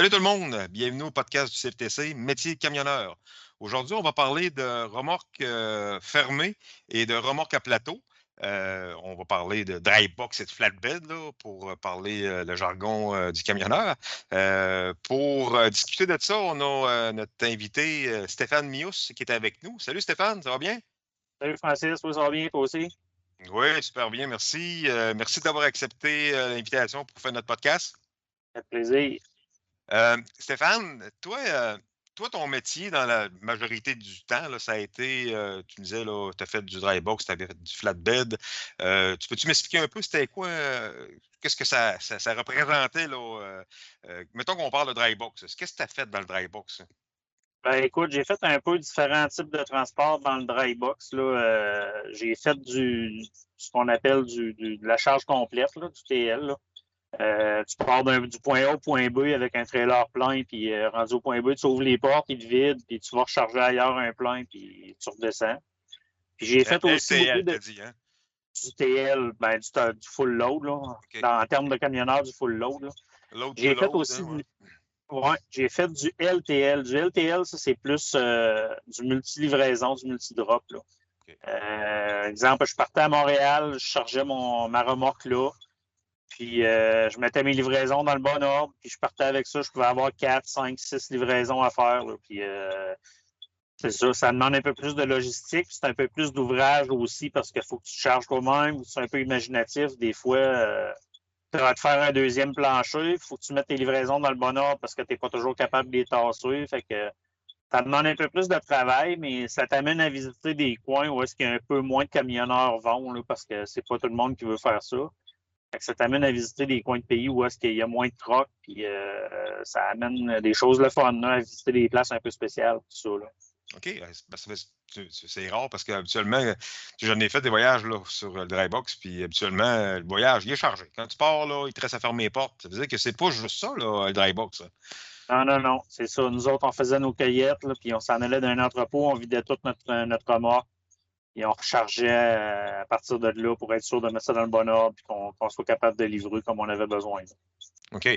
Salut tout le monde, bienvenue au podcast du CFTC, métier camionneur. Aujourd'hui, on va parler de remorques euh, fermées et de remorques à plateau. Euh, on va parler de dry box et de flatbed pour parler euh, le jargon du camionneur. pour discuter de ça, on a notre invité Stéphane Mius qui est avec nous. Salut Stéphane, ça va bien? Salut Francis, ça va bien toi aussi? Oui, super bien, merci. merci d'avoir accepté l'invitation pour faire notre podcast. Avec plaisir. Euh, Stéphane, toi, euh, toi, ton métier dans la majorité du temps, ça a été, euh, tu me disais, tu as fait du dry box, tu avais fait du flatbed. tu peux-tu m'expliquer un peu c'était quoi, qu'est-ce que ça, représentait? Mettons qu'on parle de dry box. Qu'est-ce que tu as fait dans le dry box? Ben, écoute, j'ai fait un peu différents types de transport dans le dry box. j'ai fait du, ce qu'on appelle du, de la charge complète, du TL. Euh, tu pars du point A au point B avec un trailer plein, puis euh, rendu au point B, tu ouvres les portes, il te vide, puis tu vas recharger ailleurs un plein, puis tu redescends. Puis j'ai fait aussi beaucoup de, hein? du TL, ben, du, full load, là, en termes de camionneur, du full load. J'ai fait aussi hein, du, ouais, j'ai fait du LTL. Du LTL, ça, c'est plus euh, du multi-livraison, du multi-drop. exemple, je partais à Montréal, je chargeais mon, ma remorque là. Puis euh, je mettais mes livraisons dans le bon ordre, puis je partais avec ça. Je pouvais avoir 4, 5, 6 livraisons à faire. Puis euh, c'est ça, ça demande un peu plus de logistique, c'est un peu plus d'ouvrage aussi parce qu'il faut que tu charges toi-même. C'est un peu imaginatif. Des fois, euh, tu vas te faire un deuxième plancher, il faut que tu mettes tes livraisons dans le bon ordre parce que tu n'es pas toujours capable de les tasser. Que ça demande un peu plus de travail, mais ça t'amène à visiter des coins où est-ce qu'il y a un peu moins de camionneurs vont, parce que c'est pas tout le monde qui veut faire ça ça t'amène à visiter des coins de pays où est-ce qu'il y a moins de troc, puis euh, ça amène des choses le fun, à visiter des places un peu spéciales, tout ça. Là. OK. C'est rare parce qu'habituellement, j'en ai fait des voyages là, sur le drybox, puis habituellement, le voyage, il est chargé. Quand tu pars, là, il te reste à fermer les portes. Ça veut dire que c'est pas juste ça, là, le drybox. Non, non, non. C'est ça. Nous autres, on faisait nos cueillettes, là, puis on s'en allait d'un entrepôt, on vidait toute notre, notre remorque et on rechargeait euh, à partir de là pour être sûr de mettre ça dans le bon ordre et qu'on soit capable de livrer comme on avait besoin. OK.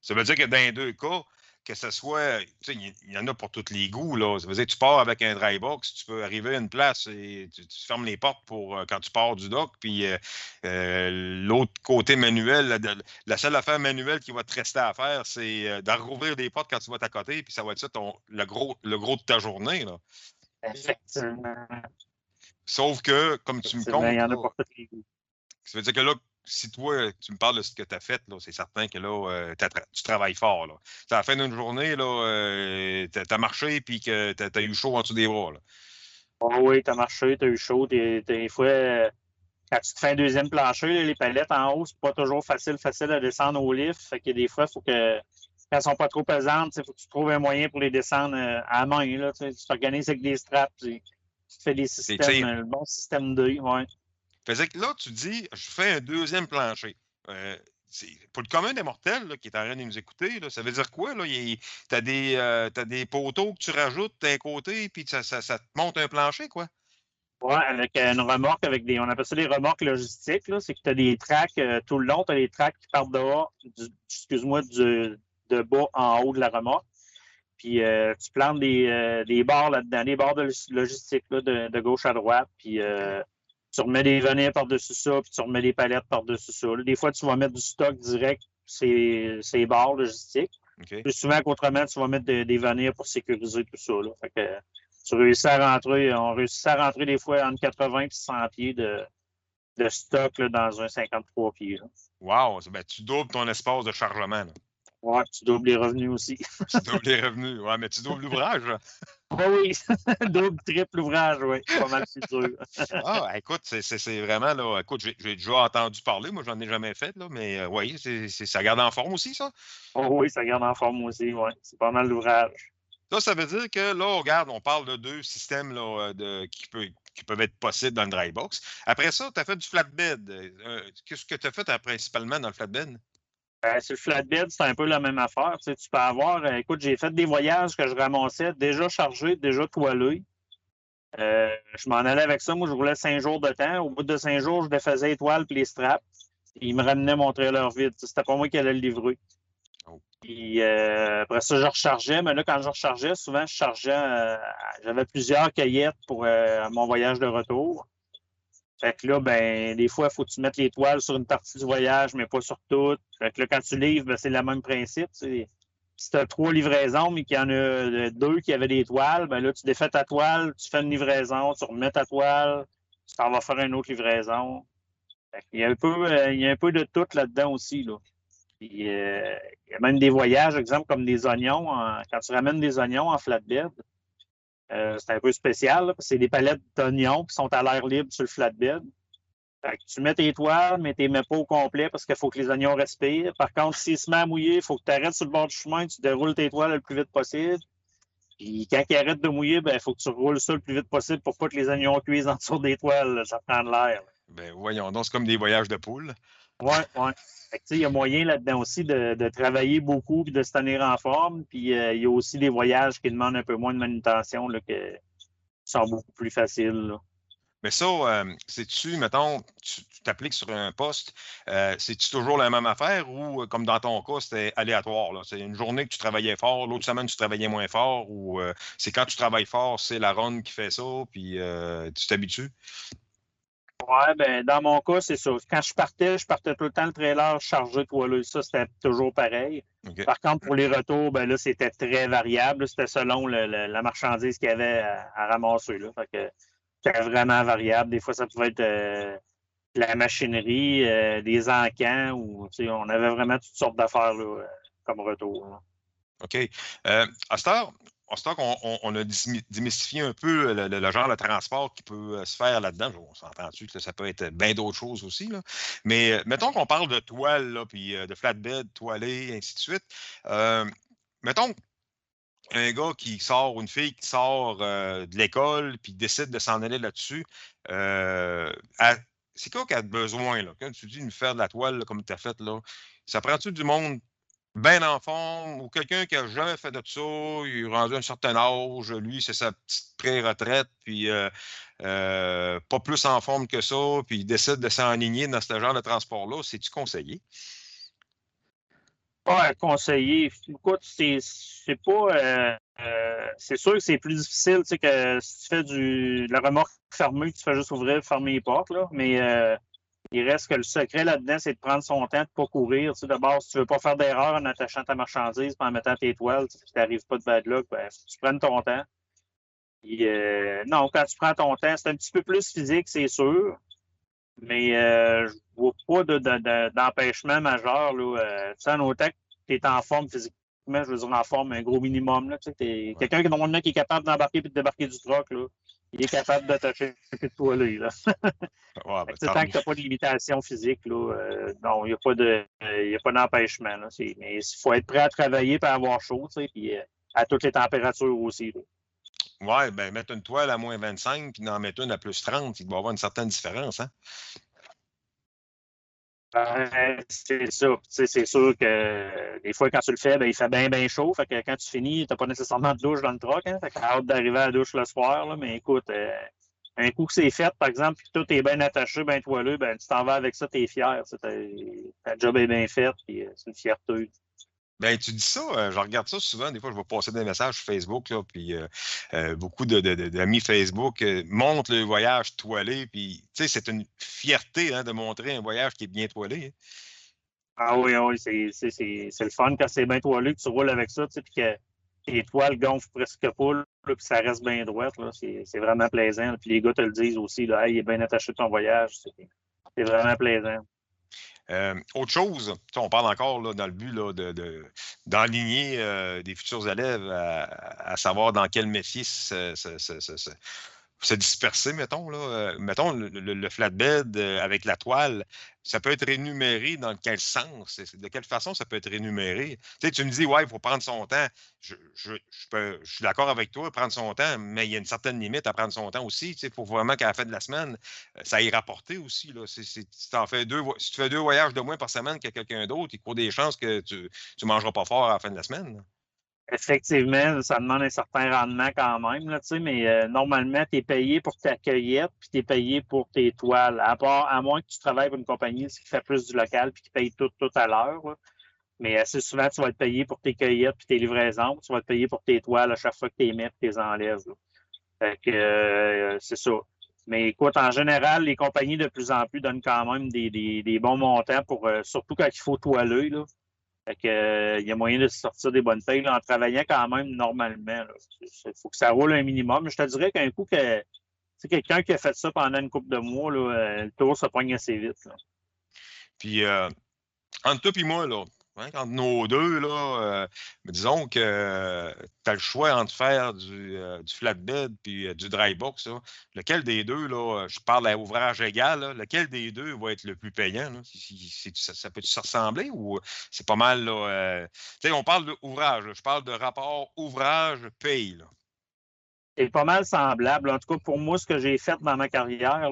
Ça, veut dire que dans les deux cas, que ce soit, il y en a pour tous les goûts. Là. Ça veut dire que tu pars avec un dry box, tu peux arriver à une place et tu, fermes les portes pour euh, quand tu pars du dock. Puis euh, l'autre côté manuel, la, seule affaire manuelle qui va te rester à faire, c'est d'en rouvrir des portes quand tu vas à côté, puis ça va être ça ton, le, gros, le gros de ta journée. Là. Effectivement. Sauf que, comme tu me comptes. Il y en a pour Ça veut dire que là, si toi, tu me parles de ce que tu as fait, c'est certain que là, euh, tu travailles fort. Là. À la fin d'une journée, euh, tu as, marché et que tu as, eu chaud en dessous des bras. Oh oui, tu as marché, tu as eu chaud. Des fois, quand tu te fais un deuxième plancher, les palettes en haut, c'est pas toujours facile, facile à descendre au lift. Fait que des fois, il faut que elles sont pas trop pesantes, il faut que tu trouves un moyen pour les descendre euh, à main. Là, tu t'organises avec des straps, tu, fais des systèmes, un bon système de. Ouais. Fait que là, tu dis, je fais un deuxième plancher. Euh, pour le commun des mortels qui est en train de nous écouter, là, ça veut dire quoi? Tu as, euh, des poteaux que tu rajoutes d'un côté, puis ça, ça, te monte un plancher, quoi? Oui, avec une remorque, avec des. On appelle ça des remorques logistiques. C'est que tu as des tracks tout le long, tu as des tracks qui partent dehors, excuse-moi, du, de bas en haut de la remorque. Puis euh, tu plantes des, euh, des barres là-dedans, des barres de logistique là, de, gauche à droite. Puis euh, tu remets des venets par-dessus ça, puis tu remets des palettes par-dessus ça. des fois, tu vas mettre du stock direct ces, ces barres logistiques. Plus souvent qu'autrement, tu vas mettre des venets pour sécuriser tout ça. Là. Fait que, tu réussis à rentrer, on réussit à rentrer des fois entre 80 et 100 pieds de, de stock là, dans un 53 pieds. Wow! Ben, tu doubles ton espace de chargement. Ouais, tu doubles les revenus aussi. tu doubles les revenus, ouais, mais tu doubles l'ouvrage. Oui, oui, double, triple ouvrage, oui. Pas mal c'est sûr. ah, écoute, c'est vraiment, là, écoute, j'ai déjà entendu parler, moi, j'en ai jamais fait, là, mais euh, oui, ça garde en forme aussi, ça? Oh, oui, ça garde en forme aussi, oui. C'est pas mal l'ouvrage. Ça, ça veut dire que là, regarde, on parle de deux systèmes là, de, qui, qui peuvent être possibles dans le dry box. Après ça, tu as fait du flatbed. Euh, qu'est-ce que tu as fait principalement dans le flatbed? Euh, sur le flatbed, c'est un peu la même affaire. Tu, peux avoir, euh, écoute, j'ai fait des voyages que je ramassais déjà chargés, déjà toilés. Euh, je m'en allais avec ça. Moi, je roulais cinq jours de temps. Au bout de cinq jours, je défaisais les toiles et les straps. ils me ramenaient mon trailer vide. C'était pas moi qui allais le livrer. Oh. Puis euh, après ça, je rechargeais, mais là, quand je rechargeais, souvent, je chargeais, j'avais plusieurs cueillettes pour mon voyage de retour. Fait que là, ben, des fois, il faut que tu mettes l'étoile sur une partie du voyage, mais pas sur toute. Fait que là, quand tu livres, ben, c'est le même principe. Si tu as trois livraisons, mais qu'il y en a deux qui avaient des toiles, ben là, tu défais ta toile, tu fais une livraison, tu remets ta toile, tu t'en vas faire une autre livraison. Fait il, y a un peu, il y a un peu de tout là-dedans aussi. Là. Euh, il y a même des voyages, exemple, comme des oignons. quand tu ramènes des oignons en flatbed, euh, c'est un peu spécial, c'est des palettes d'oignons qui sont à l'air libre sur le flatbed. Tu mets tes toiles, mais tu les mets pas au complet parce qu'il faut que les oignons respirent. Par contre, s'ils se met à mouiller, il faut que tu arrêtes sur le bord du chemin, tu déroules tes toiles le plus vite possible. Puis quand ils arrêtent de mouiller, il ben, faut que tu roules ça le plus vite possible pour pas que les oignons cuisent en dessous des toiles. Ça prend de l'air. Ben voyons donc, c'est comme des voyages de poule. Oui, oui. Il y a moyen là-dedans aussi de, travailler beaucoup et de se tenir en forme. Puis euh, il y a aussi des voyages qui demandent un peu moins de manutention là, que, sont beaucoup plus faciles. Mais ça, euh, c'est-tu, mettons, tu t'appliques sur un poste, euh, c'est-tu toujours la même affaire ou, comme dans ton cas, c'était aléatoire? C'est une journée que tu travaillais fort, l'autre semaine, tu travaillais moins fort ou c'est quand tu travailles fort, c'est la ronde qui fait ça, puis tu t'habitues? Oui, ben, dans mon cas, c'est ça. Quand je partais, je partais tout le temps le trailer chargé toileux. Ça, c'était toujours pareil. Par contre, pour les retours, ben là, c'était très variable. C'était selon la marchandise qu'il y avait à, ramasser. Là. c'était vraiment variable. Des fois, ça pouvait être euh, la machinerie, euh, des encans, ou on avait vraiment toutes sortes d'affaires comme retour. OK. Euh, on, a démystifié un peu le, genre de transport qui peut euh, se faire là-dedans. On s'entend-tu que ça peut être bien d'autres choses aussi. Mais euh, mettons qu'on parle de toile, puis euh, de flatbed, toilé, ainsi de suite. mettons un gars qui sort, ou une fille qui sort de l'école, puis décide de s'en aller là-dessus. c'est quoi qu'elle a besoin? Là? Quand tu dis de faire de la toile comme tu as fait, là, ça prend-tu du monde bien en forme ou quelqu'un qui n'a jamais fait de ça, il est rendu un certain âge, lui, c'est sa petite pré-retraite, puis euh, euh, pas plus en forme que ça, puis il décide de s'enligner dans ce genre de transport-là, c'est-tu conseillé? Ouais, conseillé. Écoute, c'est pas. Euh, c'est sûr que c'est plus difficile, tu sais, que si tu fais du, de la remorque fermée, tu fais juste ouvrir, fermer les portes, là, mais il reste que le secret là-dedans, c'est de prendre son temps, de ne pas courir. Tu sais, D'abord, si tu ne veux pas faire d'erreur en attachant ta marchandise, en mettant tes toiles, si tu n'arrives pas de bad luck, ben, tu prennes ton temps. Euh, non, quand tu prends ton temps, c'est un petit peu plus physique, c'est sûr. Mais euh, je ne vois pas d'empêchement majeur. Là. Euh, tu sais, en autant que tu es en forme physiquement, je veux dire en forme un gros minimum. Tu sais, Quelqu'un qui, normalement, qui est capable d'embarquer et de débarquer du truck, là, il est capable d'attacher de toiler. Là. ouais, ben, tant que tu n'as pas de limitation physique, là, euh, non, il n'y a pas de a pas d'empêchement. Mais il faut être prêt à travailler et avoir chaud, puis euh, à toutes les températures aussi. Oui, ben mettre une toile à moins 25 puis en mettre une à plus 30, il doit y avoir une certaine différence. Hein? C'est ça. C'est sûr que des fois, quand tu le fais, ben, il fait bien, bien chaud. Fait que quand tu finis, tu n'as pas nécessairement de douche dans le truck. Hein, fait que hâte d'arriver à la douche le soir. Là, mais écoute, euh, un coup que c'est fait, par exemple, puis tout est bien attaché, bien toileux, ben, tu t'en vas avec ça, tu es fier. Ta job est bien fait, puis euh, c'est une fierté. Ben, tu dis ça, euh, je regarde ça souvent. Des fois, je vais passer des messages sur Facebook, là, puis euh, euh, beaucoup d'amis Facebook montrent le voyage toilé. Puis, tu sais, c'est une fierté hein, de montrer un voyage qui est bien toilé. Hein. Ah oui, oui, c'est le fun quand c'est bien toilé, que tu roules avec ça, tu sais, puis que tes toiles gonflent presque pas, puis ça reste bien droit. C'est vraiment plaisant. Puis les gars te le disent aussi, là, il est bien attaché ton voyage. C'est vraiment plaisant. Euh, autre chose, on parle encore là, dans le but d'enligner de, euh, des futurs élèves à, savoir dans quel métier se disperser, mettons. Là. Euh, mettons, le, flatbed euh, avec la toile, ça peut être rémunéré dans quel sens? De quelle façon ça peut être rémunéré? Tu, me dis, ouais, il faut prendre son temps. Je, suis d'accord avec toi, prendre son temps, mais il y a une certaine limite à prendre son temps aussi. Tu sais, pour vraiment qu'à la fin de la semaine, euh, ça y rapporter aussi. Là. si, tu fais deux, si tu fais deux voyages de moins par semaine que quelqu'un d'autre, il court des chances que tu ne mangeras pas fort à la fin de la semaine. Effectivement, ça demande un certain rendement quand même, là, mais euh, normalement, tu es payé pour ta cueillette, puis tu es payé pour tes toiles. À, part, à moins que tu travailles pour une compagnie qui fait plus du local puis qui paye tout, tout à l'heure. Mais assez souvent, tu vas être payé pour tes cueillettes et tes livraisons. Tu vas être payé pour tes toiles à chaque fois que tu les mets et tu les enlèves. Fait que euh, c'est ça. Mais écoute, en général, les compagnies de plus en plus donnent quand même des, des, bons montants pour euh, surtout quand il faut toiler. Là. Fait que, euh, il y a moyen de sortir des bonnes payes en travaillant quand même normalement. Il faut que ça roule un minimum. Je te dirais qu'un coup que c'est quelqu'un qui a fait ça pendant une couple de mois, là, le tour se poigne assez vite. Puis entre toi et moi, là, Hein, entre nos deux, là, euh, disons que tu as le choix entre faire du, euh, flatbed puis euh, du dry box. Lequel des deux, là, je parle à ouvrage égal, lequel des deux va être le plus payant? ça, peut se ressembler ou c'est pas mal? Là, on parle d'ouvrage, je parle de rapport ouvrage-paye. C'est pas mal semblable. En tout cas, pour moi, ce que j'ai fait dans ma carrière,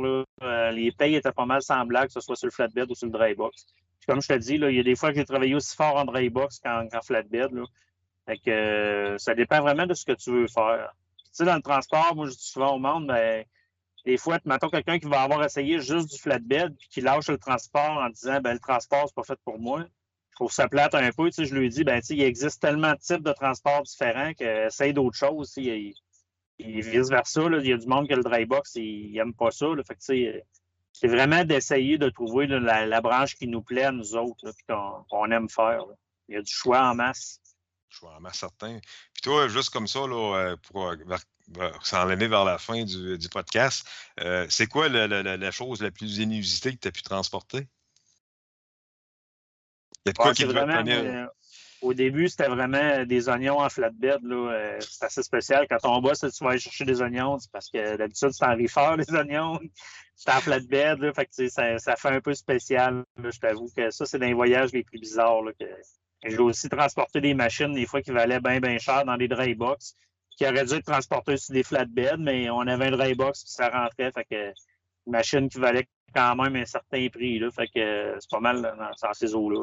les payes étaient pas mal semblables, que ce soit sur le flatbed ou sur le dry box comme je te dis, là, il y a des fois que j'ai travaillé aussi fort en dry box qu'en flatbed. Là. Fait que, euh, ça dépend vraiment de ce que tu veux faire. Tu sais, dans le transport, moi, je dis souvent au monde, ben, des fois, mettons quelqu'un qui va avoir essayé juste du flatbed puis qui lâche le transport en disant ben le transport, c'est pas fait pour moi. Je trouve ça plate un peu. Tu sais, je lui dis, ben, tu sais, il existe tellement de types de transports différents que essaye d'autres choses. et vice-versa. Il y a du monde qui a le dry box, il n'aime pas ça. Là. Que, tu sais, c'est vraiment d'essayer de trouver la, branche qui nous plaît à nous autres, qu'on aime faire. Il y a du choix en masse. Choix en masse, certain. Puis toi, juste comme ça, euh, pour euh, s'enlever vers la fin du, podcast, euh, c'est quoi la, chose la plus inusitée que tu as pu transporter? Il y a de quoi qui vraiment, au début, c'était vraiment des oignons en flatbed. Là. c'est assez spécial. Quand on bosse, tu vas aller chercher des oignons, parce que d'habitude, c'est en reefer, les oignons. C'est en flatbed, ça, fait un peu spécial. je t'avoue que ça, c'est dans les voyages les plus bizarres. J'ai aussi transporté des machines, des fois, qui valaient bien, bien cher dans des dry box, qui auraient dû être transportées sur des flatbeds, mais on avait un dry box, puis ça rentrait. Une machine qui valait quand même un certain prix. Que c'est pas mal dans, ces eaux-là.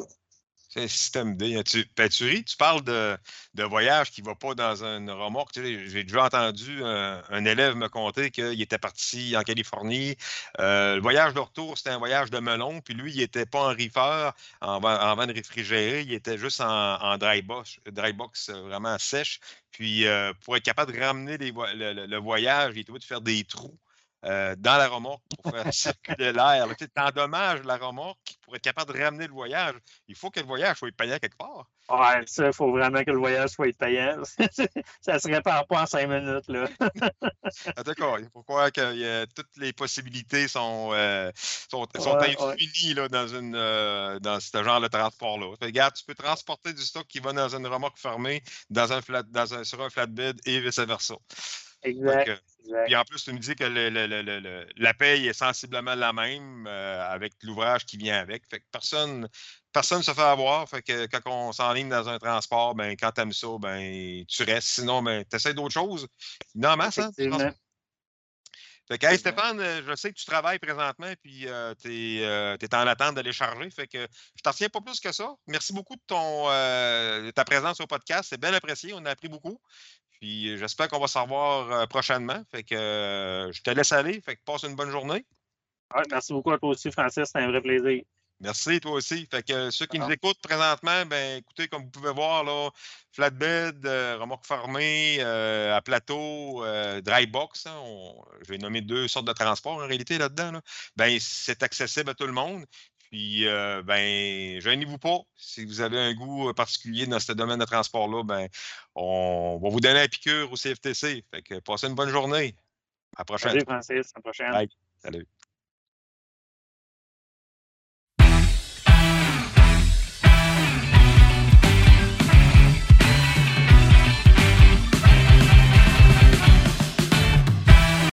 C'est un système D. Tu, tu parles de, voyage qui ne va pas dans une remorque. J'ai déjà entendu un, élève me conter qu'il était parti en Californie. Euh, le voyage de retour, c'était un voyage de melon. Puis lui, il n'était pas en reefer, en, en de réfrigérer. Il était juste en, dry, box, dry box vraiment sèche. Puis euh, pour être capable de ramener le, voyage, il était obligé de faire des trous euh, dans la remorque pour faire circuler l'air. Tu endommages la remorque pour être capable de ramener le voyage. Il faut que le voyage soit payant quelque part. Ouais, ça, il faut vraiment que le voyage soit payant. ça se répare pas en cinq minutes. Là. Ah, d'accord. Il faut croire que toutes les possibilités sont, euh, sont, infinies Là, dans, une, euh, dans ce genre de transport-là. Regarde, tu peux transporter du stock qui va dans une remorque fermée, dans un flat, dans un, sur un flatbed et vice-versa. Exact. Puis en plus, tu me dis que la paye est sensiblement la même euh, avec l'ouvrage qui vient avec. Fait que personne personne ne se fait avoir. Fait que quand on s'enligne dans un transport, ben, quand tu aimes ça, ben, tu restes. Sinon, ben, tu essaies d'autres choses. Non, masse, hein? Fait que, Stéphane, euh, je sais que tu travailles présentement puis euh, tu es, en attente de les charger. Fait que je t'en tiens pas plus que ça. Merci beaucoup de ton, ta présence au podcast. C'est bien apprécié. On a appris beaucoup. Puis j'espère qu'on va se revoir euh, prochainement. Fait que euh, je te laisse aller. Fait que passe une bonne journée. merci beaucoup à toi aussi, Francis. C'était un vrai plaisir. Merci, toi aussi. Fait que ceux qui nous écoutent présentement, ben écoutez, comme vous pouvez voir, là, flatbed, euh, remorque fermée, à plateau, dry box. Hein, je vais nommer deux sortes de transports en réalité là-dedans. Ben, c'est accessible à tout le monde. Puis, euh, ben, gênez-vous pas. Si vous avez un goût euh, particulier dans ce domaine de transport-là, ben, on va vous donner un piqûre au CFTC. Fait que passez une bonne journée. À la prochaine. Salut, Francis. À la prochaine. Salut.